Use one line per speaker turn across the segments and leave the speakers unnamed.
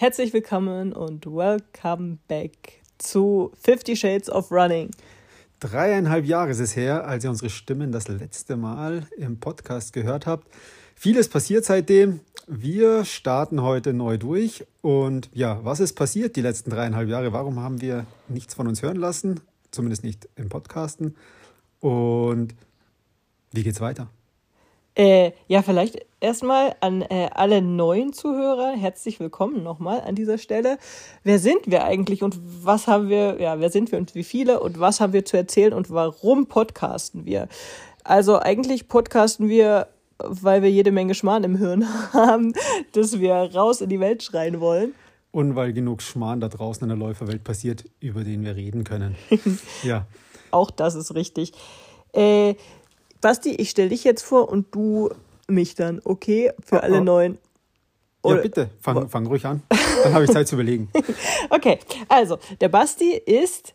Herzlich willkommen und welcome back zu Fifty Shades of Running.
Dreieinhalb Jahre ist es her, als ihr unsere Stimmen das letzte Mal im Podcast gehört habt. Vieles passiert seitdem. Wir starten heute neu durch. Und ja, was ist passiert die letzten dreieinhalb Jahre? Warum haben wir nichts von uns hören lassen? Zumindest nicht im Podcasten. Und wie geht's weiter?
Äh, ja, vielleicht erstmal an äh, alle neuen Zuhörer herzlich willkommen nochmal an dieser Stelle. Wer sind wir eigentlich und was haben wir, ja, wer sind wir und wie viele und was haben wir zu erzählen und warum podcasten wir? Also eigentlich podcasten wir, weil wir jede Menge Schmarrn im Hirn haben, dass wir raus in die Welt schreien wollen.
Und weil genug Schmarrn da draußen in der Läuferwelt passiert, über den wir reden können. ja.
Auch das ist richtig. Äh, Basti, ich stelle dich jetzt vor und du mich dann, okay? Für oh, alle oh. neuen.
Oder? Ja, bitte, fang, fang ruhig an. Dann habe ich Zeit zu überlegen.
okay, also, der Basti ist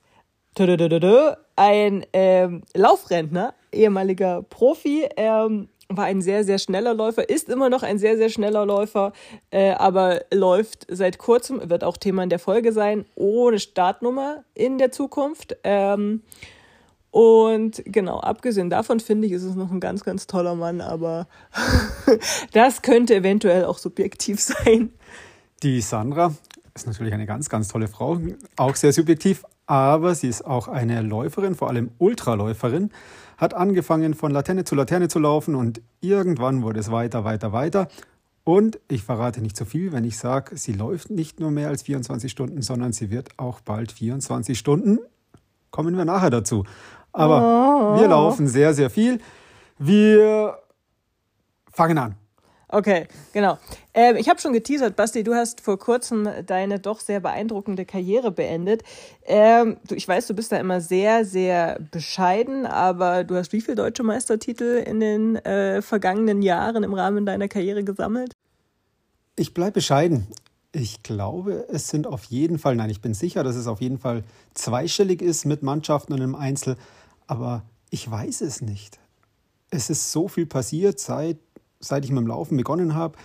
ein ähm, Laufrentner, ehemaliger Profi. Ähm, war ein sehr, sehr schneller Läufer, ist immer noch ein sehr, sehr schneller Läufer, äh, aber läuft seit kurzem, wird auch Thema in der Folge sein, ohne Startnummer in der Zukunft. Ähm, und genau, abgesehen davon finde ich, ist es noch ein ganz, ganz toller Mann, aber das könnte eventuell auch subjektiv sein.
Die Sandra ist natürlich eine ganz, ganz tolle Frau, auch sehr subjektiv, aber sie ist auch eine Läuferin, vor allem Ultraläuferin, hat angefangen von Laterne zu Laterne zu laufen und irgendwann wurde es weiter, weiter, weiter. Und ich verrate nicht zu so viel, wenn ich sage, sie läuft nicht nur mehr als 24 Stunden, sondern sie wird auch bald 24 Stunden. Kommen wir nachher dazu. Aber oh. wir laufen sehr, sehr viel. Wir fangen an.
Okay, genau. Ähm, ich habe schon geteasert, Basti, du hast vor kurzem deine doch sehr beeindruckende Karriere beendet. Ähm, du, ich weiß, du bist da immer sehr, sehr bescheiden, aber du hast wie viele deutsche Meistertitel in den äh, vergangenen Jahren im Rahmen deiner Karriere gesammelt?
Ich bleibe bescheiden. Ich glaube, es sind auf jeden Fall, nein, ich bin sicher, dass es auf jeden Fall zweistellig ist mit Mannschaften und im Einzel aber ich weiß es nicht. Es ist so viel passiert, seit, seit ich mit dem Laufen begonnen habe.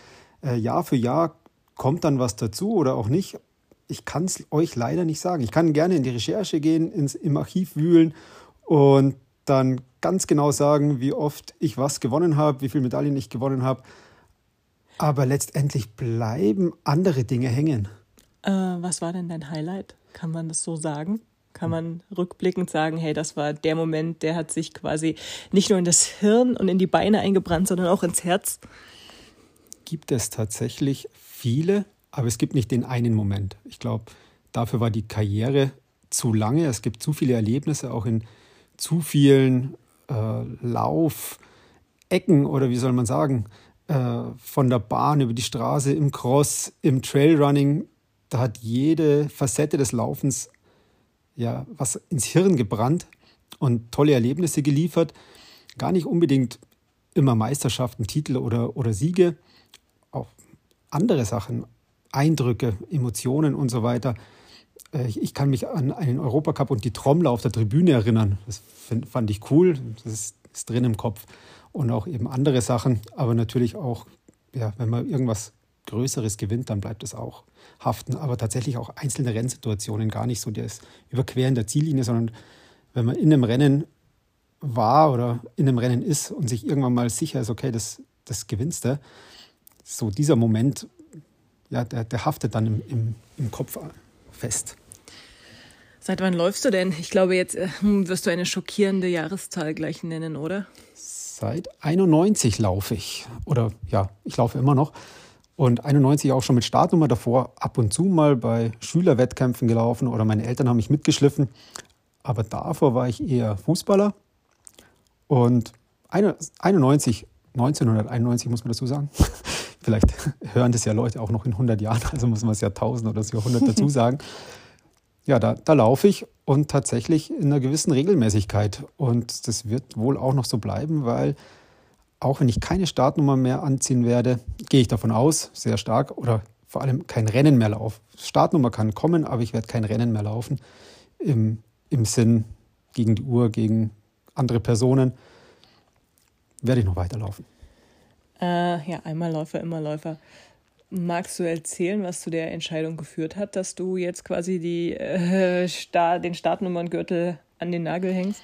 Äh, Jahr für Jahr kommt dann was dazu oder auch nicht. Ich kann es euch leider nicht sagen. Ich kann gerne in die Recherche gehen, ins, im Archiv wühlen und dann ganz genau sagen, wie oft ich was gewonnen habe, wie viele Medaillen ich gewonnen habe. Aber letztendlich bleiben andere Dinge hängen.
Äh, was war denn dein Highlight? Kann man das so sagen? Kann man rückblickend sagen, hey, das war der Moment, der hat sich quasi nicht nur in das Hirn und in die Beine eingebrannt, sondern auch ins Herz?
Gibt es tatsächlich viele, aber es gibt nicht den einen Moment. Ich glaube, dafür war die Karriere zu lange. Es gibt zu viele Erlebnisse, auch in zu vielen äh, Laufecken oder wie soll man sagen, äh, von der Bahn über die Straße, im Cross, im Trailrunning. Da hat jede Facette des Laufens ja was ins Hirn gebrannt und tolle Erlebnisse geliefert. Gar nicht unbedingt immer Meisterschaften, Titel oder, oder Siege, auch andere Sachen, Eindrücke, Emotionen und so weiter. Äh, ich kann mich an einen Europacup und die Trommler auf der Tribüne erinnern. Das fand ich cool, das ist, ist drin im Kopf. Und auch eben andere Sachen, aber natürlich auch, ja, wenn man irgendwas Größeres gewinnt, dann bleibt es auch haften. Aber tatsächlich auch einzelne Rennsituationen, gar nicht so das Überqueren der Ziellinie, sondern wenn man in einem Rennen war oder in einem Rennen ist und sich irgendwann mal sicher ist, okay, das, das gewinnst du, so dieser Moment, ja, der, der haftet dann im, im, im Kopf fest.
Seit wann läufst du denn? Ich glaube, jetzt äh, wirst du eine schockierende Jahreszahl gleich nennen, oder?
Seit 91 laufe ich. Oder ja, ich laufe immer noch. Und 91 auch schon mit Startnummer davor ab und zu mal bei Schülerwettkämpfen gelaufen oder meine Eltern haben mich mitgeschliffen. Aber davor war ich eher Fußballer. Und 91, 1991 muss man dazu sagen. Vielleicht hören das ja Leute auch noch in 100 Jahren, also muss man es ja 1000 oder das Jahrhundert dazu sagen. Ja, da, da laufe ich und tatsächlich in einer gewissen Regelmäßigkeit. Und das wird wohl auch noch so bleiben, weil auch wenn ich keine Startnummer mehr anziehen werde, gehe ich davon aus, sehr stark, oder vor allem kein Rennen mehr laufen. Startnummer kann kommen, aber ich werde kein Rennen mehr laufen im, im Sinn gegen die Uhr, gegen andere Personen. Werde ich noch weiterlaufen.
Äh, ja, einmal Läufer, immer Läufer. Magst du erzählen, was zu der Entscheidung geführt hat, dass du jetzt quasi die, äh, Star den Startnummerngürtel an den Nagel hängst?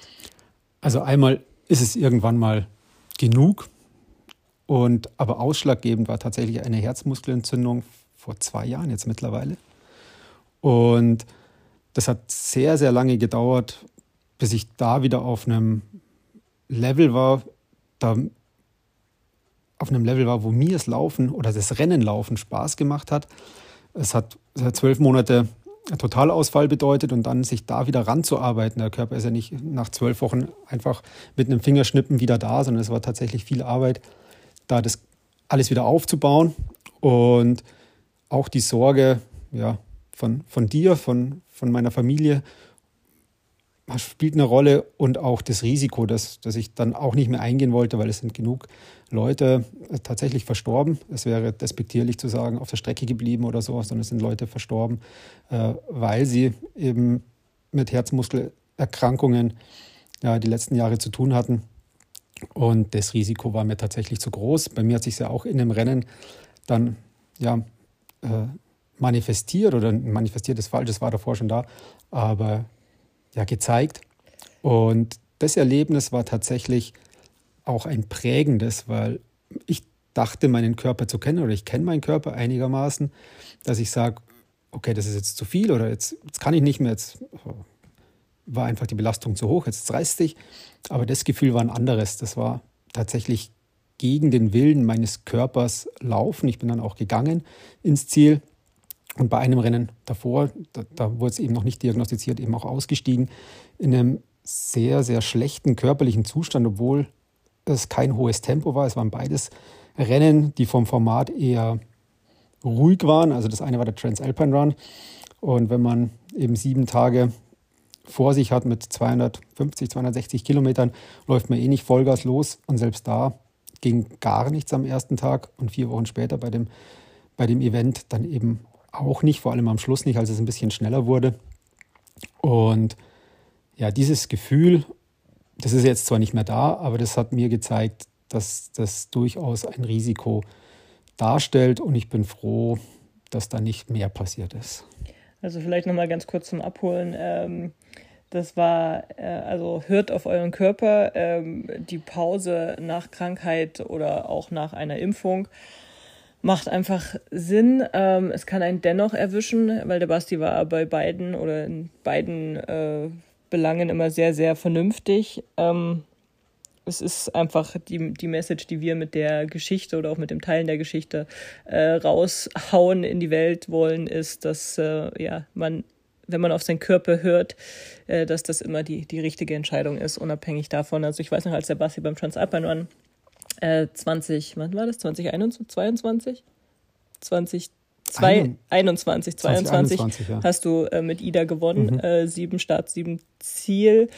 Also einmal ist es irgendwann mal genug. Und aber ausschlaggebend war tatsächlich eine Herzmuskelentzündung vor zwei Jahren jetzt mittlerweile. Und das hat sehr, sehr lange gedauert, bis ich da wieder auf einem Level war, da auf einem Level war, wo mir das Laufen oder das Rennenlaufen Spaß gemacht hat. Es hat zwölf Monate Totalausfall bedeutet und dann sich da wieder ranzuarbeiten. Der Körper ist ja nicht nach zwölf Wochen einfach mit einem Fingerschnippen wieder da, sondern es war tatsächlich viel Arbeit, da das alles wieder aufzubauen und auch die Sorge ja, von, von dir, von, von meiner Familie spielt eine Rolle und auch das Risiko, dass, dass ich dann auch nicht mehr eingehen wollte, weil es sind genug Leute äh, tatsächlich verstorben. Es wäre despektierlich zu sagen, auf der Strecke geblieben oder so, sondern es sind Leute verstorben, äh, weil sie eben mit Herzmuskelerkrankungen ja, die letzten Jahre zu tun hatten. Und das Risiko war mir tatsächlich zu groß. Bei mir hat sich ja auch in dem Rennen dann ja, äh, manifestiert oder manifestiert ist falsch, das war davor schon da, aber ja, gezeigt. Und das Erlebnis war tatsächlich auch ein prägendes, weil ich dachte, meinen Körper zu kennen oder ich kenne meinen Körper einigermaßen, dass ich sage, okay, das ist jetzt zu viel oder jetzt, jetzt kann ich nicht mehr, jetzt war einfach die Belastung zu hoch, jetzt reißt sich. Aber das Gefühl war ein anderes. Das war tatsächlich gegen den Willen meines Körpers laufen. Ich bin dann auch gegangen ins Ziel und bei einem Rennen davor, da, da wurde es eben noch nicht diagnostiziert, eben auch ausgestiegen, in einem sehr, sehr schlechten körperlichen Zustand, obwohl es kein hohes Tempo war. Es waren beides Rennen, die vom Format eher ruhig waren. Also das eine war der Transalpine Run. Und wenn man eben sieben Tage vor sich hat mit 250, 260 Kilometern, läuft man eh nicht Vollgas los. Und selbst da ging gar nichts am ersten Tag. Und vier Wochen später bei dem, bei dem Event dann eben auch nicht, vor allem am Schluss nicht, als es ein bisschen schneller wurde. Und ja, dieses Gefühl, das ist jetzt zwar nicht mehr da, aber das hat mir gezeigt, dass das durchaus ein Risiko darstellt und ich bin froh, dass da nicht mehr passiert ist.
Also vielleicht nochmal ganz kurz zum Abholen. Ähm, das war, äh, also hört auf euren Körper. Ähm, die Pause nach Krankheit oder auch nach einer Impfung macht einfach Sinn. Ähm, es kann einen dennoch erwischen, weil der Basti war bei beiden oder in beiden äh, Belangen immer sehr, sehr vernünftig. Ähm, es ist einfach die, die Message, die wir mit der Geschichte oder auch mit dem Teilen der Geschichte äh, raushauen in die Welt wollen, ist, dass äh, ja, man, wenn man auf seinen Körper hört, äh, dass das immer die, die richtige Entscheidung ist, unabhängig davon. Also ich weiß noch, als der Basti beim Transalpine Run äh, 20, wann war das? 2021, 22? 20, 21, 22 ja. hast du äh, mit Ida gewonnen. Mhm. Äh, sieben Start, sieben Ziel.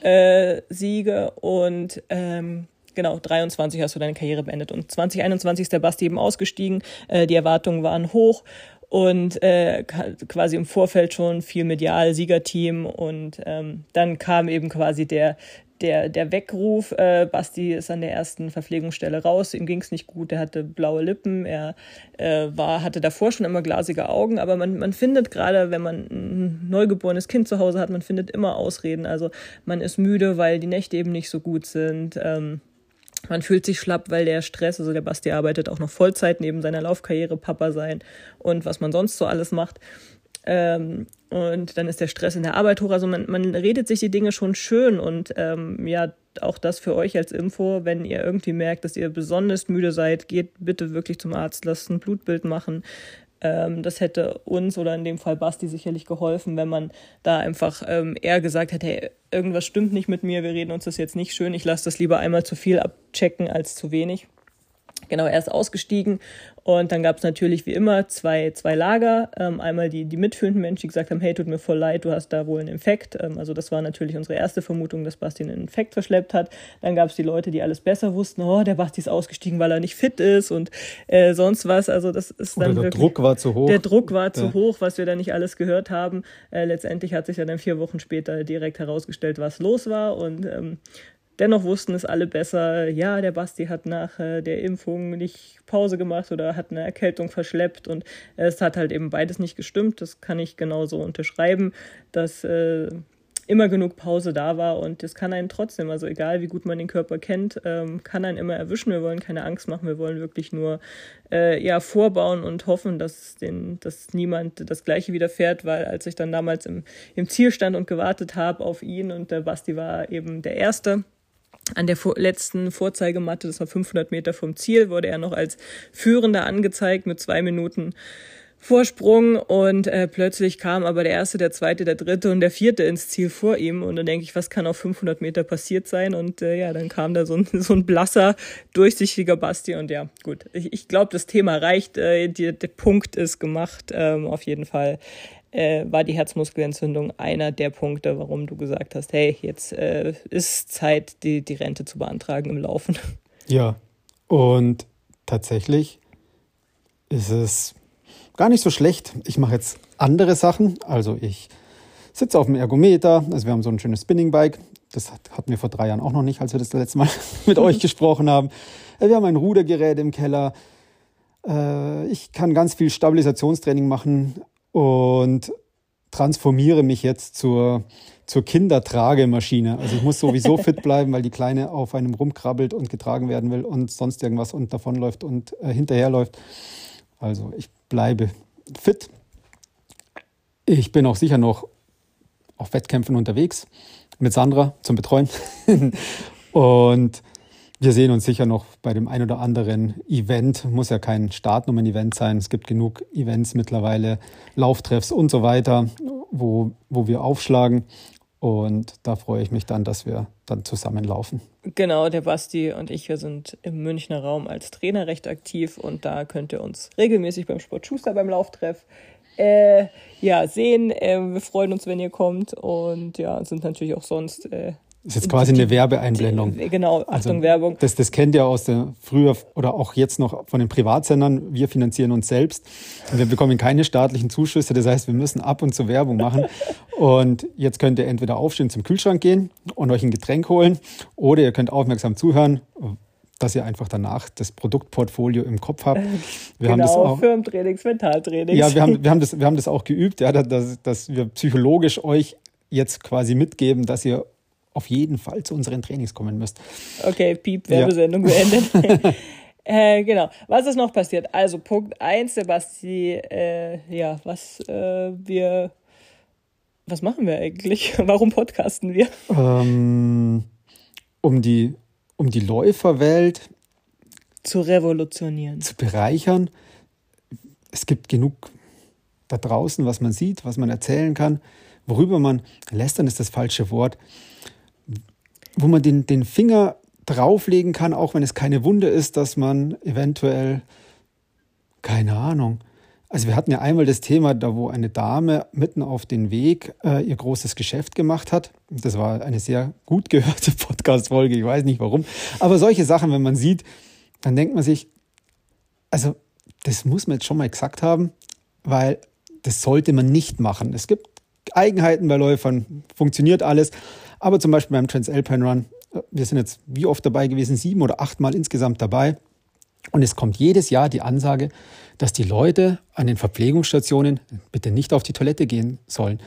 Äh, Siege und ähm, genau, 23 hast du deine Karriere beendet. Und 2021 ist der Basti eben ausgestiegen. Äh, die Erwartungen waren hoch und äh, quasi im Vorfeld schon viel medial, Siegerteam und ähm, dann kam eben quasi der, der, der Weckruf, äh, Basti ist an der ersten Verpflegungsstelle raus, ihm ging es nicht gut, er hatte blaue Lippen, er äh, war, hatte davor schon immer glasige Augen, aber man, man findet gerade, wenn man ein neugeborenes Kind zu Hause hat, man findet immer Ausreden. Also man ist müde, weil die Nächte eben nicht so gut sind. Ähm, man fühlt sich schlapp, weil der Stress, also der Basti arbeitet auch noch Vollzeit neben seiner Laufkarriere, Papa sein und was man sonst so alles macht. Ähm, und dann ist der Stress in der Arbeit hoch. Also man, man redet sich die Dinge schon schön und ähm, ja, auch das für euch als Info, wenn ihr irgendwie merkt, dass ihr besonders müde seid, geht bitte wirklich zum Arzt, lasst ein Blutbild machen. Ähm, das hätte uns oder in dem Fall Basti sicherlich geholfen, wenn man da einfach ähm, eher gesagt hätte, hey, irgendwas stimmt nicht mit mir, wir reden uns das jetzt nicht schön, ich lasse das lieber einmal zu viel abchecken als zu wenig. Genau, er ist ausgestiegen und dann gab es natürlich wie immer zwei, zwei Lager. Ähm, einmal die, die mitfühlenden Menschen, die gesagt haben, hey, tut mir voll leid, du hast da wohl einen Infekt. Ähm, also das war natürlich unsere erste Vermutung, dass Basti einen Infekt verschleppt hat. Dann gab es die Leute, die alles besser wussten, oh, der Basti ist ausgestiegen, weil er nicht fit ist und äh, sonst was. Also das ist dann
Oder der
wirklich,
Druck war zu hoch.
Der Druck war ja. zu hoch, was wir da nicht alles gehört haben. Äh, letztendlich hat sich ja dann vier Wochen später direkt herausgestellt, was los war und ähm, dennoch wussten es alle besser. Ja, der Basti hat nach äh, der Impfung nicht Pause gemacht oder hat eine Erkältung verschleppt und es hat halt eben beides nicht gestimmt. Das kann ich genauso unterschreiben, dass äh, immer genug Pause da war und das kann einen trotzdem, also egal wie gut man den Körper kennt, ähm, kann einen immer erwischen. Wir wollen keine Angst machen, wir wollen wirklich nur äh, ja, vorbauen und hoffen, dass, den, dass niemand das Gleiche widerfährt, weil als ich dann damals im, im Ziel stand und gewartet habe auf ihn und der Basti war eben der Erste, an der letzten Vorzeigematte, das war 500 Meter vom Ziel, wurde er noch als Führender angezeigt mit zwei Minuten Vorsprung und äh, plötzlich kam aber der erste, der zweite, der dritte und der vierte ins Ziel vor ihm und dann denke ich, was kann auf 500 Meter passiert sein? Und äh, ja, dann kam da so ein, so ein blasser, durchsichtiger Basti und ja, gut, ich, ich glaube, das Thema reicht, äh, die, der Punkt ist gemacht, ähm, auf jeden Fall äh, war die Herzmuskelentzündung einer der Punkte, warum du gesagt hast, hey, jetzt äh, ist Zeit, die, die Rente zu beantragen im Laufen.
Ja, und tatsächlich ist es gar nicht so schlecht. Ich mache jetzt andere Sachen. Also ich sitze auf dem Ergometer. Also wir haben so ein schönes Spinning-Bike. Das hatten wir vor drei Jahren auch noch nicht, als wir das letzte Mal mit euch gesprochen haben. Äh, wir haben ein Rudergerät im Keller. Äh, ich kann ganz viel Stabilisationstraining machen und transformiere mich jetzt zur, zur Kindertragemaschine. Also ich muss sowieso fit bleiben, weil die Kleine auf einem rumkrabbelt und getragen werden will und sonst irgendwas und davonläuft und äh, hinterherläuft. Also ich bleibe fit. Ich bin auch sicher noch auf Wettkämpfen unterwegs mit Sandra zum Betreuen. und wir sehen uns sicher noch bei dem ein oder anderen Event. Muss ja kein Startnummern-Event sein. Es gibt genug Events mittlerweile, Lauftreffs und so weiter, wo, wo wir aufschlagen. Und da freue ich mich dann, dass wir dann zusammenlaufen.
Genau, der Basti und ich, wir sind im Münchner Raum als Trainer recht aktiv und da könnt ihr uns regelmäßig beim Sport Schuster beim Lauftreff äh, ja, sehen. Äh, wir freuen uns, wenn ihr kommt und ja, sind natürlich auch sonst äh,
ist jetzt quasi eine Werbeeinblendung.
Genau, Achtung, also, Werbung.
Das, das kennt ihr aus der früher oder auch jetzt noch von den Privatsendern. Wir finanzieren uns selbst und wir bekommen keine staatlichen Zuschüsse. Das heißt, wir müssen ab und zu Werbung machen. Und jetzt könnt ihr entweder aufstehen, zum Kühlschrank gehen und euch ein Getränk holen oder ihr könnt aufmerksam zuhören, dass ihr einfach danach das Produktportfolio im Kopf habt.
Wir genau, haben das auch, Firmentrainings, Mentaltrainings.
Ja, wir haben, wir haben, das, wir haben das auch geübt, ja, dass, dass wir psychologisch euch jetzt quasi mitgeben, dass ihr auf jeden Fall zu unseren Trainings kommen müsst.
Okay, Piep, Werbesendung ja. beendet. äh, genau. Was ist noch passiert? Also Punkt 1, Sebasti, äh, ja, was äh, wir, was machen wir eigentlich? Warum podcasten wir?
Ähm, um die, um die Läuferwelt
zu revolutionieren,
zu bereichern. Es gibt genug da draußen, was man sieht, was man erzählen kann, worüber man, lästern ist das falsche Wort, wo man den, den Finger drauflegen kann, auch wenn es keine Wunde ist, dass man eventuell, keine Ahnung. Also wir hatten ja einmal das Thema, da wo eine Dame mitten auf den Weg äh, ihr großes Geschäft gemacht hat. Das war eine sehr gut gehörte Podcast-Folge, ich weiß nicht warum. Aber solche Sachen, wenn man sieht, dann denkt man sich, also das muss man jetzt schon mal gesagt haben, weil das sollte man nicht machen. Es gibt Eigenheiten bei Läufern, funktioniert alles. Aber zum Beispiel beim Transalpine Run, äh, wir sind jetzt wie oft dabei gewesen, sieben oder achtmal insgesamt dabei. Und es kommt jedes Jahr die Ansage, dass die Leute an den Verpflegungsstationen bitte nicht auf die Toilette gehen sollen.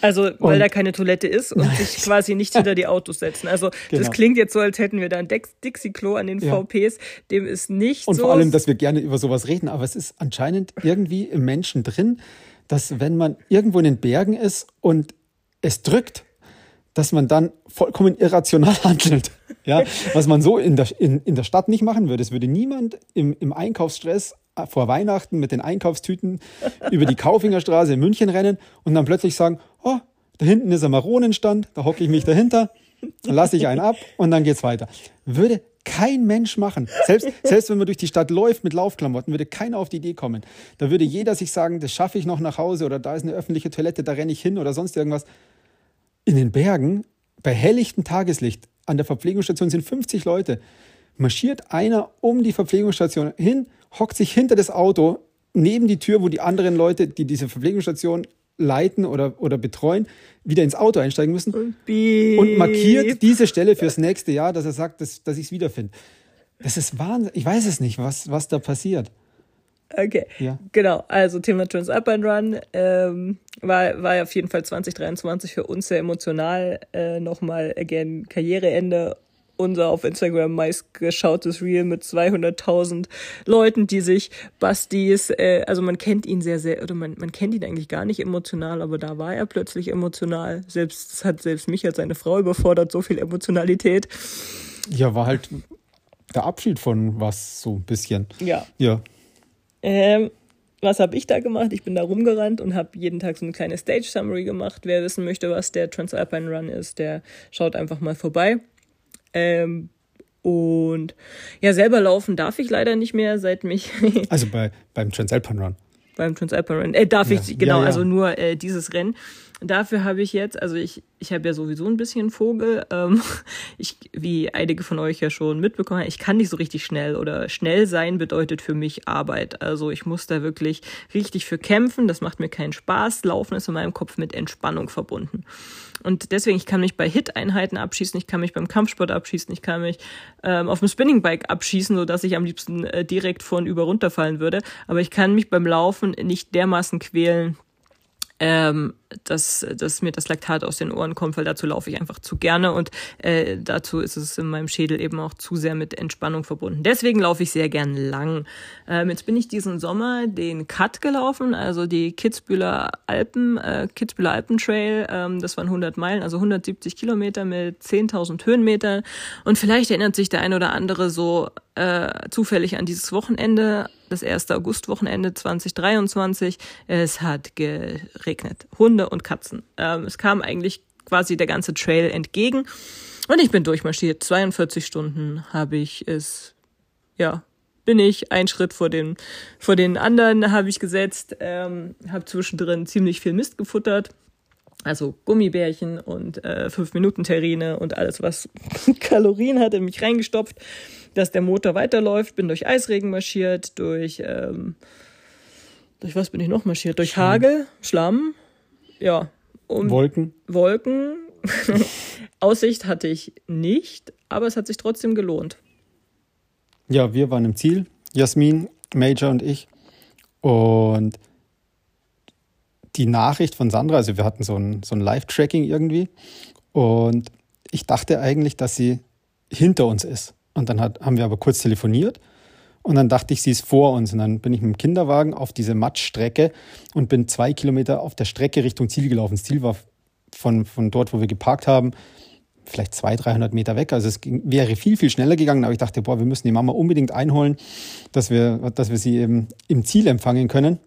Also, weil und, da keine Toilette ist und nein. sich quasi nicht hinter die Autos setzen. Also, genau. das klingt jetzt so, als hätten wir da ein Dixie-Klo an den ja. VPs. Dem ist nicht
und
so.
Und vor allem, dass wir gerne über sowas reden, aber es ist anscheinend irgendwie im Menschen drin, dass wenn man irgendwo in den Bergen ist und es drückt, dass man dann vollkommen irrational handelt. Ja, was man so in der, in, in der Stadt nicht machen würde. Es würde niemand im, im Einkaufsstress äh, vor Weihnachten mit den Einkaufstüten über die Kaufingerstraße in München rennen und dann plötzlich sagen, oh, da hinten ist ein Maronenstand, da hocke ich mich dahinter, dann lasse ich einen ab und dann geht's weiter. Würde kein Mensch machen. Selbst, selbst wenn man durch die Stadt läuft mit Laufklamotten, würde keiner auf die Idee kommen. Da würde jeder sich sagen, das schaffe ich noch nach Hause oder da ist eine öffentliche Toilette, da renne ich hin oder sonst irgendwas in den Bergen bei helllichtem Tageslicht an der Verpflegungsstation sind 50 Leute. Marschiert einer um die Verpflegungsstation hin, hockt sich hinter das Auto neben die Tür, wo die anderen Leute, die diese Verpflegungsstation leiten oder, oder betreuen, wieder ins Auto einsteigen müssen und, und markiert diese Stelle fürs nächste Jahr, dass er sagt, dass, dass ich es wiederfinde. Das ist Wahnsinn. Ich weiß es nicht, was, was da passiert.
Okay, ja. genau. Also Thema Transalpine Run ähm, war, war auf jeden Fall 2023 für uns sehr emotional. Äh, Nochmal, again, Karriereende unser auf Instagram meistgeschautes Reel mit 200.000 Leuten, die sich Bastis, äh, also man kennt ihn sehr, sehr, oder man, man kennt ihn eigentlich gar nicht emotional, aber da war er plötzlich emotional. Selbst, das hat selbst mich als seine Frau überfordert, so viel Emotionalität.
Ja, war halt der Abschied von was, so ein bisschen.
Ja.
Ja.
Ähm, was habe ich da gemacht? Ich bin da rumgerannt und habe jeden Tag so eine kleine Stage Summary gemacht. Wer wissen möchte, was der Transalpine Run ist, der schaut einfach mal vorbei. Ähm, und ja, selber laufen darf ich leider nicht mehr, seit mich.
also bei, beim Transalpine Run.
Beim Transalpine Run. Äh, darf ja. ich, genau, ja, ja. also nur äh, dieses Rennen. Dafür habe ich jetzt, also ich, ich habe ja sowieso ein bisschen Vogel. Ähm, ich, wie einige von euch ja schon mitbekommen, ich kann nicht so richtig schnell oder schnell sein bedeutet für mich Arbeit. Also ich muss da wirklich richtig für kämpfen. Das macht mir keinen Spaß. Laufen ist in meinem Kopf mit Entspannung verbunden. Und deswegen, ich kann mich bei Hit-Einheiten abschießen, ich kann mich beim Kampfsport abschießen, ich kann mich ähm, auf dem Spinningbike abschießen, so dass ich am liebsten äh, direkt von über runterfallen würde. Aber ich kann mich beim Laufen nicht dermaßen quälen, ähm, dass, dass mir das Laktat aus den Ohren kommt, weil dazu laufe ich einfach zu gerne und äh, dazu ist es in meinem Schädel eben auch zu sehr mit Entspannung verbunden. Deswegen laufe ich sehr gern lang. Ähm, jetzt bin ich diesen Sommer den Cut gelaufen, also die Kitzbühler Alpen, äh, Kitzbühler Alpentrail. Ähm, das waren 100 Meilen, also 170 Kilometer mit 10.000 Höhenmetern. Und vielleicht erinnert sich der ein oder andere so äh, zufällig an dieses Wochenende, das erste Augustwochenende 2023. Es hat geregnet. Hunde und Katzen. Ähm, es kam eigentlich quasi der ganze Trail entgegen. Und ich bin durchmarschiert. 42 Stunden habe ich es, ja, bin ich ein Schritt vor den, vor den anderen habe ich gesetzt, ähm, habe zwischendrin ziemlich viel Mist gefuttert. Also Gummibärchen und äh, 5-Minuten-Terrine und alles, was Kalorien hat, in mich reingestopft dass der Motor weiterläuft, bin durch Eisregen marschiert, durch, ähm, durch was bin ich noch marschiert? Durch Schlamm. Hagel, Schlamm, ja.
Und Wolken.
Wolken. Aussicht hatte ich nicht, aber es hat sich trotzdem gelohnt.
Ja, wir waren im Ziel, Jasmin, Major und ich. Und die Nachricht von Sandra, also wir hatten so ein, so ein Live-Tracking irgendwie. Und ich dachte eigentlich, dass sie hinter uns ist. Und dann hat, haben wir aber kurz telefoniert. Und dann dachte ich, sie ist vor uns. Und dann bin ich mit dem Kinderwagen auf diese Matschstrecke und bin zwei Kilometer auf der Strecke Richtung Ziel gelaufen. Das Ziel war von, von dort, wo wir geparkt haben, vielleicht 200, 300 Meter weg. Also es ging, wäre viel, viel schneller gegangen. Aber ich dachte, boah, wir müssen die Mama unbedingt einholen, dass wir, dass wir sie eben im Ziel empfangen können.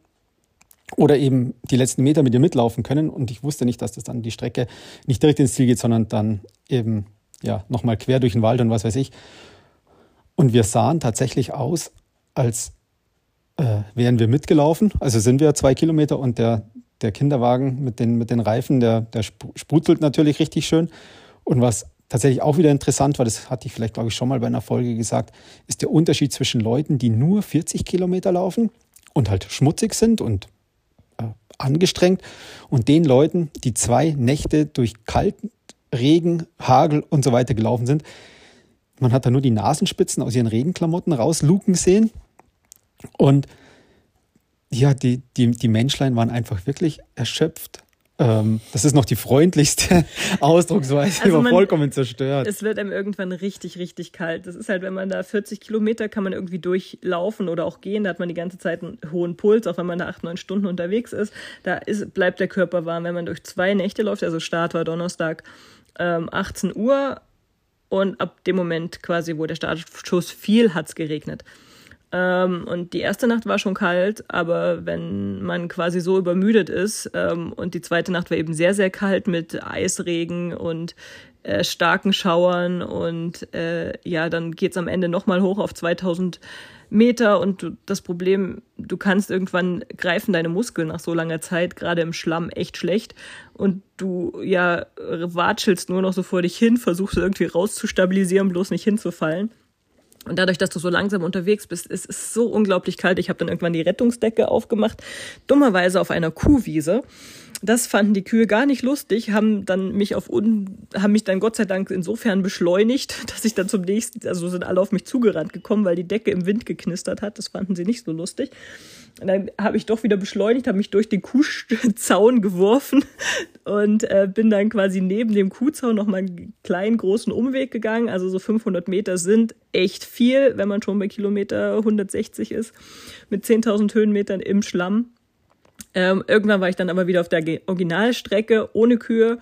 Oder eben die letzten Meter mit ihr mitlaufen können. Und ich wusste nicht, dass das dann die Strecke nicht direkt ins Ziel geht, sondern dann eben ja, nochmal quer durch den Wald und was weiß ich. Und wir sahen tatsächlich aus, als äh, wären wir mitgelaufen. Also sind wir zwei Kilometer und der, der Kinderwagen mit den, mit den Reifen, der, der sprudelt natürlich richtig schön. Und was tatsächlich auch wieder interessant war, das hatte ich vielleicht, glaube ich, schon mal bei einer Folge gesagt, ist der Unterschied zwischen Leuten, die nur 40 Kilometer laufen und halt schmutzig sind und äh, angestrengt und den Leuten, die zwei Nächte durch kalten Regen, Hagel und so weiter gelaufen sind. Man hat da nur die Nasenspitzen aus ihren Regenklamotten rausluken sehen. Und ja, die, die, die Menschlein waren einfach wirklich erschöpft. Ähm, das ist noch die freundlichste Ausdrucksweise, also man, vollkommen zerstört.
Es wird einem irgendwann richtig, richtig kalt. Das ist halt, wenn man da 40 Kilometer kann man irgendwie durchlaufen oder auch gehen, da hat man die ganze Zeit einen hohen Puls, auch wenn man da acht, neun Stunden unterwegs ist. Da ist, bleibt der Körper warm. Wenn man durch zwei Nächte läuft, also Start war Donnerstag, ähm, 18 Uhr und ab dem Moment quasi, wo der Startschuss fiel, hat es geregnet. Ähm, und die erste Nacht war schon kalt, aber wenn man quasi so übermüdet ist ähm, und die zweite Nacht war eben sehr, sehr kalt mit Eisregen und äh, starken Schauern und äh, ja, dann geht es am Ende nochmal hoch auf 2000 Meter und du, das Problem, du kannst irgendwann greifen deine Muskeln nach so langer Zeit, gerade im Schlamm, echt schlecht und du ja watschelst nur noch so vor dich hin, versuchst irgendwie rauszustabilisieren, bloß nicht hinzufallen. Und dadurch, dass du so langsam unterwegs bist, ist es so unglaublich kalt. Ich habe dann irgendwann die Rettungsdecke aufgemacht, dummerweise auf einer Kuhwiese. Das fanden die Kühe gar nicht lustig, haben dann mich auf un, haben mich dann Gott sei Dank insofern beschleunigt, dass ich dann zum nächsten, also sind alle auf mich zugerannt gekommen, weil die Decke im Wind geknistert hat. Das fanden sie nicht so lustig. Und dann habe ich doch wieder beschleunigt, habe mich durch den Kuhzaun geworfen und äh, bin dann quasi neben dem Kuhzaun nochmal einen kleinen, großen Umweg gegangen. Also so 500 Meter sind echt viel, wenn man schon bei Kilometer 160 ist, mit 10.000 Höhenmetern im Schlamm. Ähm, irgendwann war ich dann aber wieder auf der Originalstrecke ohne Kühe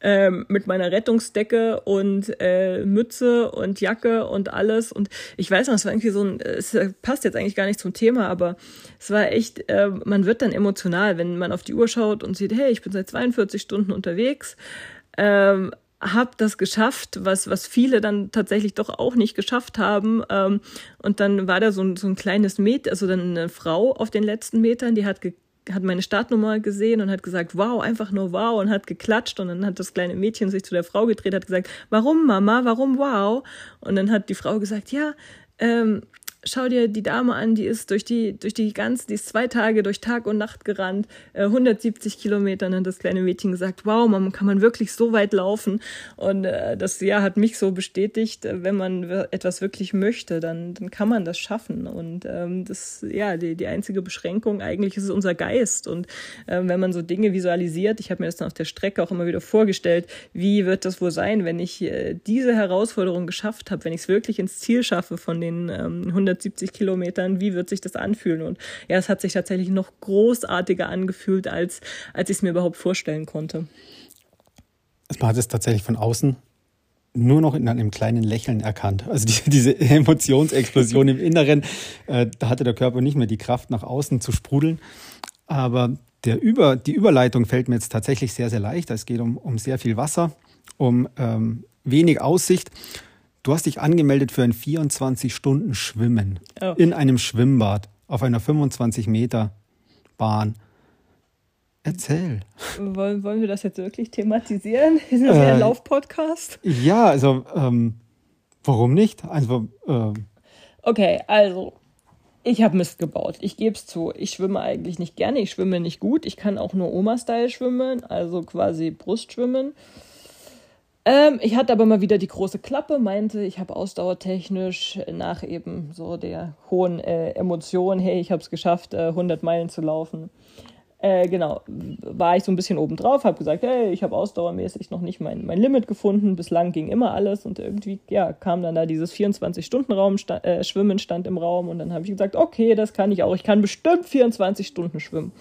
ähm, mit meiner Rettungsdecke und äh, Mütze und Jacke und alles. Und ich weiß noch, es war irgendwie so ein, es passt jetzt eigentlich gar nicht zum Thema, aber es war echt, äh, man wird dann emotional, wenn man auf die Uhr schaut und sieht, hey, ich bin seit 42 Stunden unterwegs. Ähm, hab das geschafft, was, was viele dann tatsächlich doch auch nicht geschafft haben. Ähm, und dann war da so ein, so ein kleines Mädchen, also dann eine Frau auf den letzten Metern, die hat ge hat meine Startnummer gesehen und hat gesagt, wow, einfach nur wow und hat geklatscht und dann hat das kleine Mädchen sich zu der Frau gedreht, hat gesagt, warum Mama, warum wow? Und dann hat die Frau gesagt, ja, ähm, schau dir die Dame an, die ist durch die, durch die ganze, die ist zwei Tage durch Tag und Nacht gerannt, äh, 170 Kilometer. Und dann hat das kleine Mädchen gesagt, wow, man kann man wirklich so weit laufen. Und äh, das ja hat mich so bestätigt, äh, wenn man etwas wirklich möchte, dann, dann kann man das schaffen. Und ähm, das, ja, die, die einzige Beschränkung eigentlich ist unser Geist. Und äh, wenn man so Dinge visualisiert, ich habe mir das dann auf der Strecke auch immer wieder vorgestellt, wie wird das wohl sein, wenn ich äh, diese Herausforderung geschafft habe, wenn ich es wirklich ins Ziel schaffe von den ähm, 100 170 Kilometern, wie wird sich das anfühlen? Und ja, es hat sich tatsächlich noch großartiger angefühlt, als, als ich es mir überhaupt vorstellen konnte.
Man hat es tatsächlich von außen nur noch in einem kleinen Lächeln erkannt. Also die, diese Emotionsexplosion im Inneren, äh, da hatte der Körper nicht mehr die Kraft, nach außen zu sprudeln. Aber der Über, die Überleitung fällt mir jetzt tatsächlich sehr, sehr leicht. Es geht um, um sehr viel Wasser, um ähm, wenig Aussicht. Du hast dich angemeldet für ein 24-Stunden-Schwimmen oh. in einem Schwimmbad auf einer 25 Meter Bahn. Erzähl.
Wollen, wollen wir das jetzt wirklich thematisieren? Ist das äh, ein Laufpodcast?
Ja, also ähm, warum nicht? Also, äh,
okay, also ich habe Mist gebaut. Ich gebe es zu. Ich schwimme eigentlich nicht gerne. Ich schwimme nicht gut. Ich kann auch nur Oma-Style schwimmen, also quasi Brustschwimmen. Ähm, ich hatte aber mal wieder die große Klappe, meinte, ich habe ausdauertechnisch nach eben so der hohen äh, Emotion, hey, ich habe es geschafft, äh, 100 Meilen zu laufen. Äh, genau, war ich so ein bisschen obendrauf, habe gesagt, hey, ich habe ausdauermäßig noch nicht mein, mein Limit gefunden. Bislang ging immer alles und irgendwie, ja, kam dann da dieses 24-Stunden-Raum, sta äh, Schwimmen stand im Raum und dann habe ich gesagt, okay, das kann ich auch. Ich kann bestimmt 24 Stunden schwimmen.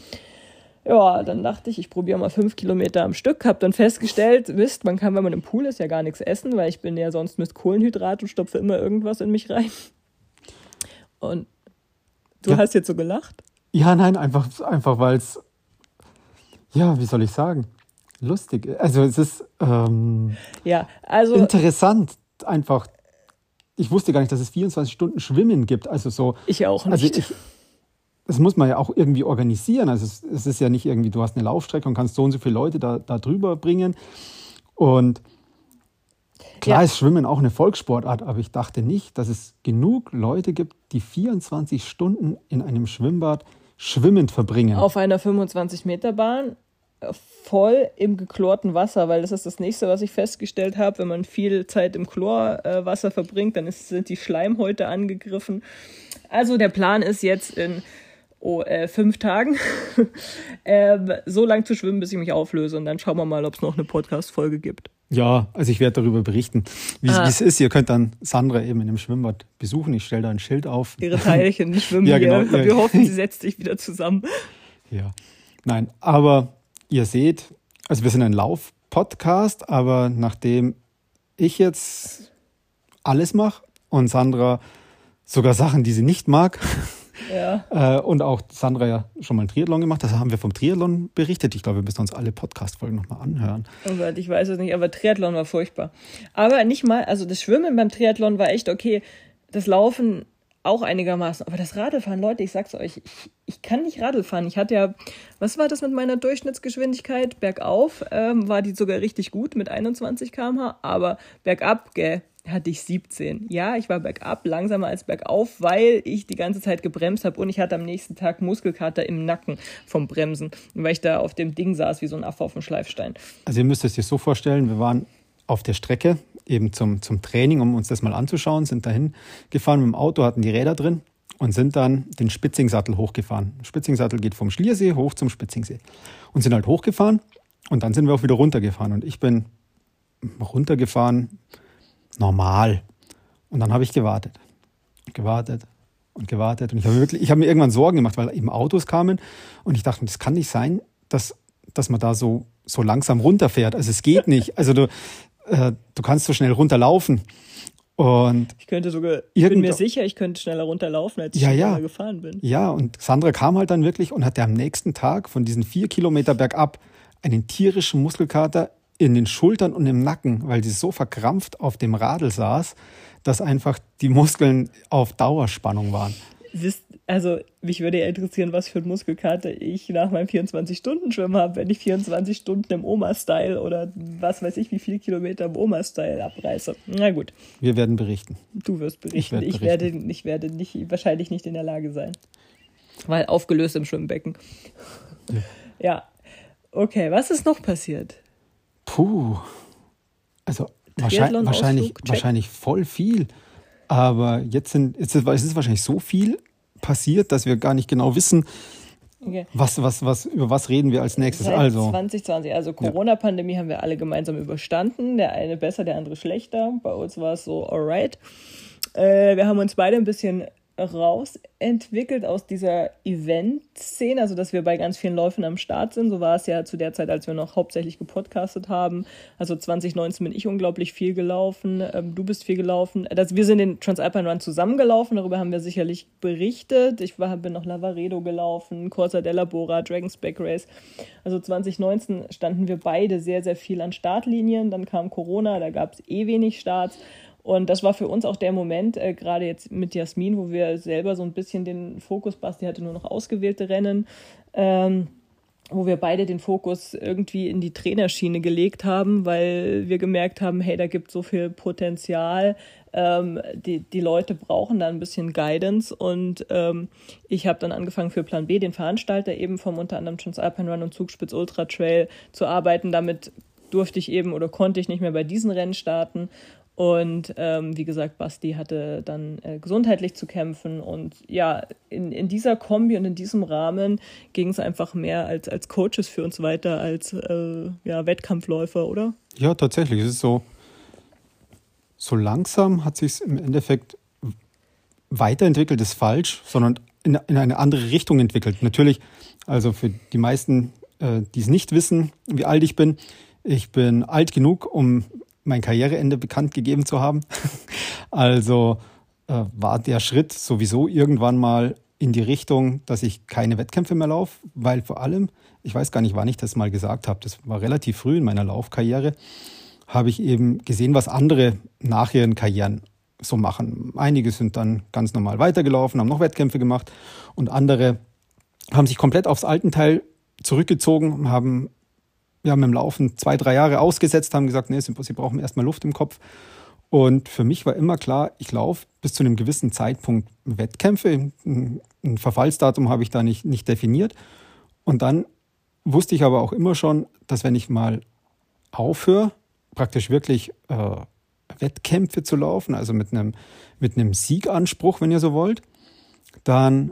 Ja, dann dachte ich, ich probiere mal fünf Kilometer am Stück, habe dann festgestellt, Mist, man kann, wenn man im Pool ist, ja gar nichts essen, weil ich bin ja sonst mit Kohlenhydrat und stopfe immer irgendwas in mich rein. Und du ja. hast jetzt so gelacht?
Ja, nein, einfach, einfach weil es, ja, wie soll ich sagen, lustig. Also es ist ähm,
ja, also,
interessant, einfach. Ich wusste gar nicht, dass es 24 Stunden Schwimmen gibt. Also so.
Ich auch
nicht. Also ich, das muss man ja auch irgendwie organisieren. Also es, es, ist ja nicht irgendwie, du hast eine Laufstrecke und kannst so und so viele Leute da, da drüber bringen. Und klar ja. ist Schwimmen auch eine Volkssportart, aber ich dachte nicht, dass es genug Leute gibt, die 24 Stunden in einem Schwimmbad schwimmend verbringen.
Auf einer 25-Meter-Bahn voll im geklorten Wasser, weil das ist das nächste, was ich festgestellt habe. Wenn man viel Zeit im Chlorwasser verbringt, dann ist, sind die Schleimhäute angegriffen. Also der Plan ist jetzt in oh, äh, fünf Tagen ähm, so lang zu schwimmen, bis ich mich auflöse. Und dann schauen wir mal, ob es noch eine Podcast-Folge gibt.
Ja, also ich werde darüber berichten, wie ah. es ist. Ihr könnt dann Sandra eben in dem Schwimmbad besuchen. Ich stelle da ein Schild auf.
Ihre Teilchen schwimmen ja, genau. hier. Wir hoffen, sie setzt sich wieder zusammen.
Ja, nein, aber ihr seht, also wir sind ein Lauf-Podcast, aber nachdem ich jetzt alles mache und Sandra sogar Sachen, die sie nicht mag,
ja.
Äh, und auch Sandra ja schon mal einen Triathlon gemacht. Das haben wir vom Triathlon berichtet. Ich glaube, wir müssen uns alle Podcast-Folgen nochmal anhören.
Oh Gott, ich weiß es nicht, aber Triathlon war furchtbar. Aber nicht mal, also das Schwimmen beim Triathlon war echt okay. Das Laufen auch einigermaßen. Aber das Radlfahren, Leute, ich sag's euch, ich, ich kann nicht Radl fahren. Ich hatte ja, was war das mit meiner Durchschnittsgeschwindigkeit? Bergauf ähm, war die sogar richtig gut mit 21 km/h, aber bergab, gell, hatte ich 17. Ja, ich war bergab, langsamer als bergauf, weil ich die ganze Zeit gebremst habe und ich hatte am nächsten Tag Muskelkater im Nacken vom Bremsen, weil ich da auf dem Ding saß wie so ein Affe auf dem Schleifstein.
Also ihr müsst es dir so vorstellen, wir waren auf der Strecke eben zum, zum Training, um uns das mal anzuschauen, sind dahin gefahren mit dem Auto, hatten die Räder drin und sind dann den Spitzingsattel hochgefahren. Spitzingsattel geht vom Schliersee hoch zum Spitzingsee und sind halt hochgefahren und dann sind wir auch wieder runtergefahren und ich bin runtergefahren normal. Und dann habe ich gewartet und gewartet und gewartet. Und ich habe mir wirklich, ich habe mir irgendwann Sorgen gemacht, weil eben Autos kamen und ich dachte, das kann nicht sein, dass, dass man da so, so langsam runterfährt. Also es geht nicht. Also du, äh, du kannst so schnell runterlaufen. Und
ich könnte sogar, ich bin mir sicher, ich könnte schneller runterlaufen, als ich
ja, ja.
gefahren bin.
Ja, und Sandra kam halt dann wirklich und hatte am nächsten Tag von diesen vier Kilometer bergab einen tierischen Muskelkater in den Schultern und im Nacken, weil sie so verkrampft auf dem Radl saß, dass einfach die Muskeln auf Dauerspannung waren.
Also, mich würde ja interessieren, was für ein Muskelkater ich nach meinem 24-Stunden-Schwimmen habe, wenn ich 24 Stunden im Oma-Style oder was weiß ich, wie viele Kilometer im Oma-Style abreiße. Na gut.
Wir werden berichten.
Du wirst berichten. Ich, werde, ich werde, ich werde nicht, wahrscheinlich nicht in der Lage sein. Weil aufgelöst im Schwimmbecken. Ja. ja. Okay, was ist noch passiert?
Puh. Also wahrscheinlich, wahrscheinlich, wahrscheinlich voll viel. Aber jetzt, sind, jetzt ist es wahrscheinlich so viel passiert, dass wir gar nicht genau wissen, okay. was, was, was, über was reden wir als nächstes.
Seit also 2020, also Corona-Pandemie ja. haben wir alle gemeinsam überstanden. Der eine besser, der andere schlechter. Bei uns war es so alright. Äh, wir haben uns beide ein bisschen rausentwickelt aus dieser Event-Szene, also dass wir bei ganz vielen Läufen am Start sind. So war es ja zu der Zeit, als wir noch hauptsächlich gepodcastet haben. Also 2019 bin ich unglaublich viel gelaufen, ähm, du bist viel gelaufen. Das, wir sind den Transalpine Run zusammengelaufen, darüber haben wir sicherlich berichtet. Ich war, bin noch Lavaredo gelaufen, Corsa della Bora, Dragon's Back Race. Also 2019 standen wir beide sehr, sehr viel an Startlinien. Dann kam Corona, da gab es eh wenig Starts. Und das war für uns auch der Moment, äh, gerade jetzt mit Jasmin, wo wir selber so ein bisschen den Fokus, Basti hatte nur noch ausgewählte Rennen, ähm, wo wir beide den Fokus irgendwie in die Trainerschiene gelegt haben, weil wir gemerkt haben, hey, da gibt so viel Potenzial, ähm, die, die Leute brauchen da ein bisschen Guidance. Und ähm, ich habe dann angefangen für Plan B, den Veranstalter eben vom unter anderem Transalpine Run und Zugspitz Ultra Trail zu arbeiten. Damit durfte ich eben oder konnte ich nicht mehr bei diesen Rennen starten und ähm, wie gesagt, Basti hatte dann äh, gesundheitlich zu kämpfen. Und ja, in, in dieser Kombi und in diesem Rahmen ging es einfach mehr als, als Coaches für uns weiter, als äh, ja, Wettkampfläufer, oder?
Ja, tatsächlich. Es ist so, so langsam hat sich im Endeffekt weiterentwickelt, ist falsch, sondern in, in eine andere Richtung entwickelt. Natürlich, also für die meisten, äh, die es nicht wissen, wie alt ich bin, ich bin alt genug, um mein Karriereende bekannt gegeben zu haben. also äh, war der Schritt sowieso irgendwann mal in die Richtung, dass ich keine Wettkämpfe mehr laufe, weil vor allem, ich weiß gar nicht, wann ich das mal gesagt habe, das war relativ früh in meiner Laufkarriere, habe ich eben gesehen, was andere nach ihren Karrieren so machen. Einige sind dann ganz normal weitergelaufen, haben noch Wettkämpfe gemacht und andere haben sich komplett aufs alten Teil zurückgezogen, haben wir haben im Laufen zwei, drei Jahre ausgesetzt, haben gesagt, nee, sie brauchen erstmal Luft im Kopf. Und für mich war immer klar, ich laufe bis zu einem gewissen Zeitpunkt Wettkämpfe. Ein Verfallsdatum habe ich da nicht, nicht definiert. Und dann wusste ich aber auch immer schon, dass wenn ich mal aufhöre, praktisch wirklich äh, Wettkämpfe zu laufen, also mit einem, mit einem Sieganspruch, wenn ihr so wollt, dann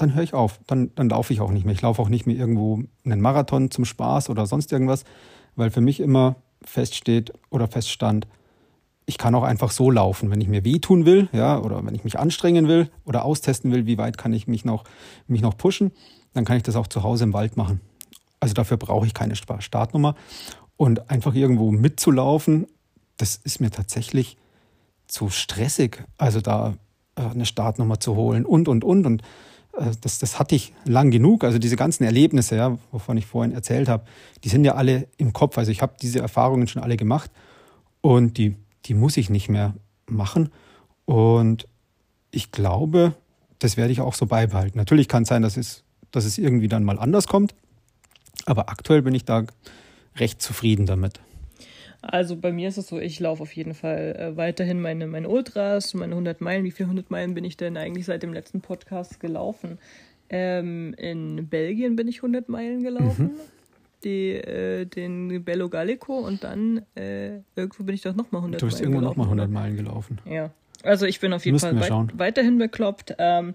dann höre ich auf. Dann, dann laufe ich auch nicht mehr. Ich laufe auch nicht mehr irgendwo einen Marathon zum Spaß oder sonst irgendwas, weil für mich immer feststeht oder feststand, ich kann auch einfach so laufen, wenn ich mir wehtun will, ja, oder wenn ich mich anstrengen will oder austesten will, wie weit kann ich mich noch, mich noch pushen, dann kann ich das auch zu Hause im Wald machen. Also dafür brauche ich keine Startnummer. Und einfach irgendwo mitzulaufen, das ist mir tatsächlich zu stressig. Also da äh, eine Startnummer zu holen und, und, und. Und das, das hatte ich lang genug. Also diese ganzen Erlebnisse, ja, wovon ich vorhin erzählt habe, die sind ja alle im Kopf. Also ich habe diese Erfahrungen schon alle gemacht und die, die muss ich nicht mehr machen. Und ich glaube, das werde ich auch so beibehalten. Natürlich kann es sein, dass es, dass es irgendwie dann mal anders kommt, aber aktuell bin ich da recht zufrieden damit.
Also bei mir ist es so, ich laufe auf jeden Fall äh, weiterhin meine, meine Ultras, meine 100 Meilen. Wie viele 100 Meilen bin ich denn eigentlich seit dem letzten Podcast gelaufen? Ähm, in Belgien bin ich 100 Meilen gelaufen. Mhm. Die, äh, den Bello Gallico und dann äh, irgendwo bin ich doch nochmal 100
Meilen. Du bist irgendwo nochmal 100 Meilen gelaufen.
Ja. Also ich bin auf jeden Müssten Fall weit, weiterhin bekloppt. Ähm,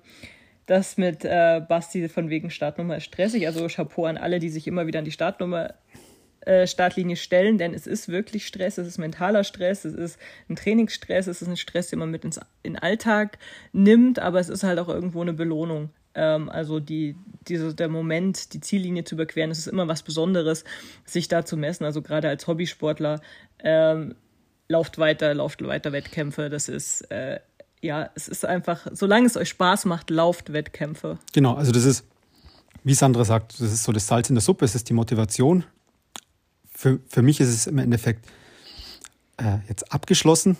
das mit äh, Basti von wegen Startnummer ist stressig. Also Chapeau an alle, die sich immer wieder an die Startnummer äh, Startlinie stellen, denn es ist wirklich Stress, es ist mentaler Stress, es ist ein Trainingsstress, es ist ein Stress, den man mit ins in den Alltag nimmt, aber es ist halt auch irgendwo eine Belohnung. Ähm, also die, diese, der Moment, die Ziellinie zu überqueren, es ist immer was Besonderes, sich da zu messen. Also gerade als Hobbysportler ähm, lauft weiter, lauft weiter Wettkämpfe. Das ist äh, ja, es ist einfach, solange es euch Spaß macht, lauft Wettkämpfe.
Genau, also das ist, wie Sandra sagt, das ist so das Salz in der Suppe, es ist die Motivation. Für, für mich ist es im Endeffekt äh, jetzt abgeschlossen,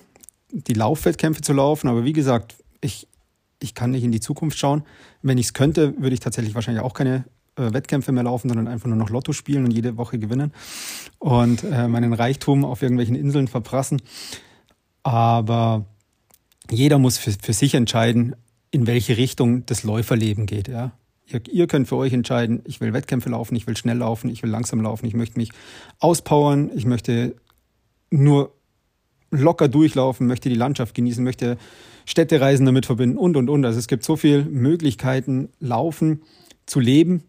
die Laufwettkämpfe zu laufen, aber wie gesagt, ich, ich kann nicht in die Zukunft schauen. Wenn ich es könnte, würde ich tatsächlich wahrscheinlich auch keine äh, Wettkämpfe mehr laufen, sondern einfach nur noch Lotto spielen und jede Woche gewinnen und äh, meinen Reichtum auf irgendwelchen Inseln verprassen. Aber jeder muss für, für sich entscheiden, in welche Richtung das Läuferleben geht. Ja. Ihr, ihr könnt für euch entscheiden, ich will Wettkämpfe laufen, ich will schnell laufen, ich will langsam laufen, ich möchte mich auspowern, ich möchte nur locker durchlaufen, möchte die Landschaft genießen, möchte Städtereisen damit verbinden und, und, und. Also es gibt so viele Möglichkeiten, laufen, zu leben.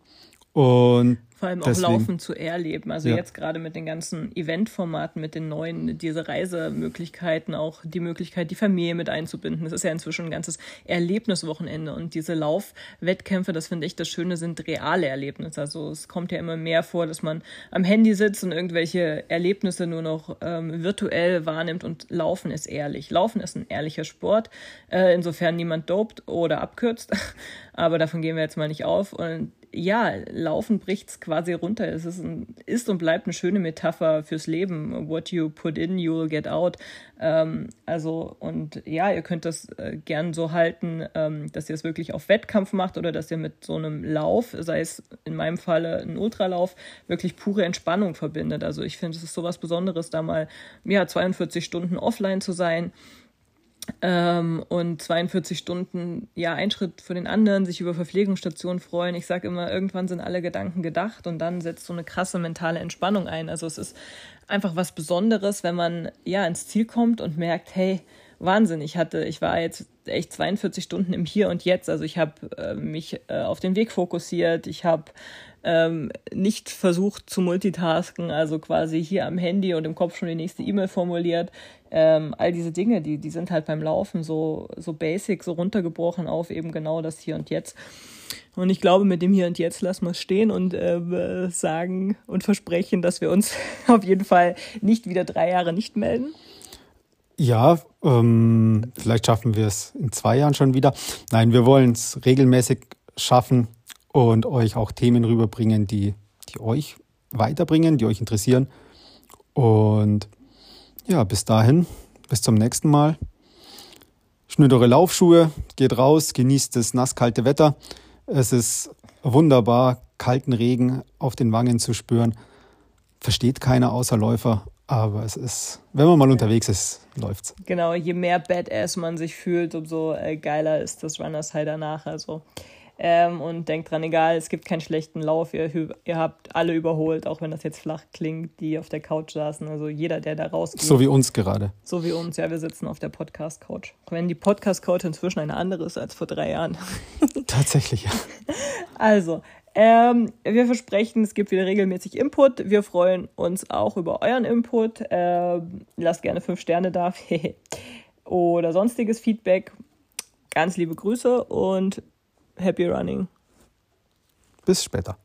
Und
vor allem auch Deswegen. Laufen zu erleben. Also ja. jetzt gerade mit den ganzen Eventformaten, mit den neuen, diese Reisemöglichkeiten, auch die Möglichkeit, die Familie mit einzubinden. Das ist ja inzwischen ein ganzes Erlebniswochenende. Und diese Laufwettkämpfe, das finde ich das Schöne, sind reale Erlebnisse. Also es kommt ja immer mehr vor, dass man am Handy sitzt und irgendwelche Erlebnisse nur noch ähm, virtuell wahrnimmt und Laufen ist ehrlich. Laufen ist ein ehrlicher Sport, äh, insofern niemand dopt oder abkürzt. Aber davon gehen wir jetzt mal nicht auf. Und ja, Laufen bricht es quasi runter. Es ist, ein, ist und bleibt eine schöne Metapher fürs Leben. What you put in, you will get out. Ähm, also, und ja, ihr könnt das äh, gern so halten, ähm, dass ihr es wirklich auf Wettkampf macht oder dass ihr mit so einem Lauf, sei es in meinem Falle ein Ultralauf, wirklich pure Entspannung verbindet. Also ich finde, es ist so was Besonderes, da mal ja, 42 Stunden offline zu sein ähm, und 42 Stunden, ja, ein Schritt für den anderen, sich über Verpflegungsstationen freuen. Ich sage immer, irgendwann sind alle Gedanken gedacht und dann setzt so eine krasse mentale Entspannung ein. Also es ist einfach was Besonderes, wenn man ja ins Ziel kommt und merkt, hey, Wahnsinn, ich hatte, ich war jetzt echt 42 Stunden im Hier und Jetzt. Also ich habe äh, mich äh, auf den Weg fokussiert, ich habe ähm, nicht versucht zu multitasken, also quasi hier am Handy und im Kopf schon die nächste E-Mail formuliert. Ähm, all diese Dinge, die, die sind halt beim Laufen so, so basic, so runtergebrochen auf eben genau das Hier und Jetzt. Und ich glaube, mit dem Hier und Jetzt lassen wir es stehen und äh, sagen und versprechen, dass wir uns auf jeden Fall nicht wieder drei Jahre nicht melden.
Ja, ähm, vielleicht schaffen wir es in zwei Jahren schon wieder. Nein, wir wollen es regelmäßig schaffen und euch auch Themen rüberbringen, die, die euch weiterbringen, die euch interessieren. Und ja, bis dahin, bis zum nächsten Mal. Schnürt eure Laufschuhe, geht raus, genießt das nasskalte Wetter. Es ist wunderbar, kalten Regen auf den Wangen zu spüren. Versteht keiner außer Läufer, aber es ist, wenn man mal unterwegs ist, läuft's.
Genau, je mehr Badass man sich fühlt, umso äh, geiler ist das Runners High danach. Also ähm, und denkt dran, egal, es gibt keinen schlechten Lauf, ihr, ihr habt alle überholt, auch wenn das jetzt flach klingt, die auf der Couch saßen. Also jeder, der da rausgeht.
So wie uns gerade.
So wie uns, ja, wir sitzen auf der Podcast-Couch. Wenn die Podcast-Couch inzwischen eine andere ist als vor drei Jahren.
Tatsächlich, ja.
Also, ähm, wir versprechen, es gibt wieder regelmäßig Input. Wir freuen uns auch über euren Input. Ähm, lasst gerne fünf Sterne da. Oder sonstiges Feedback. Ganz liebe Grüße und happy running.
Bis später.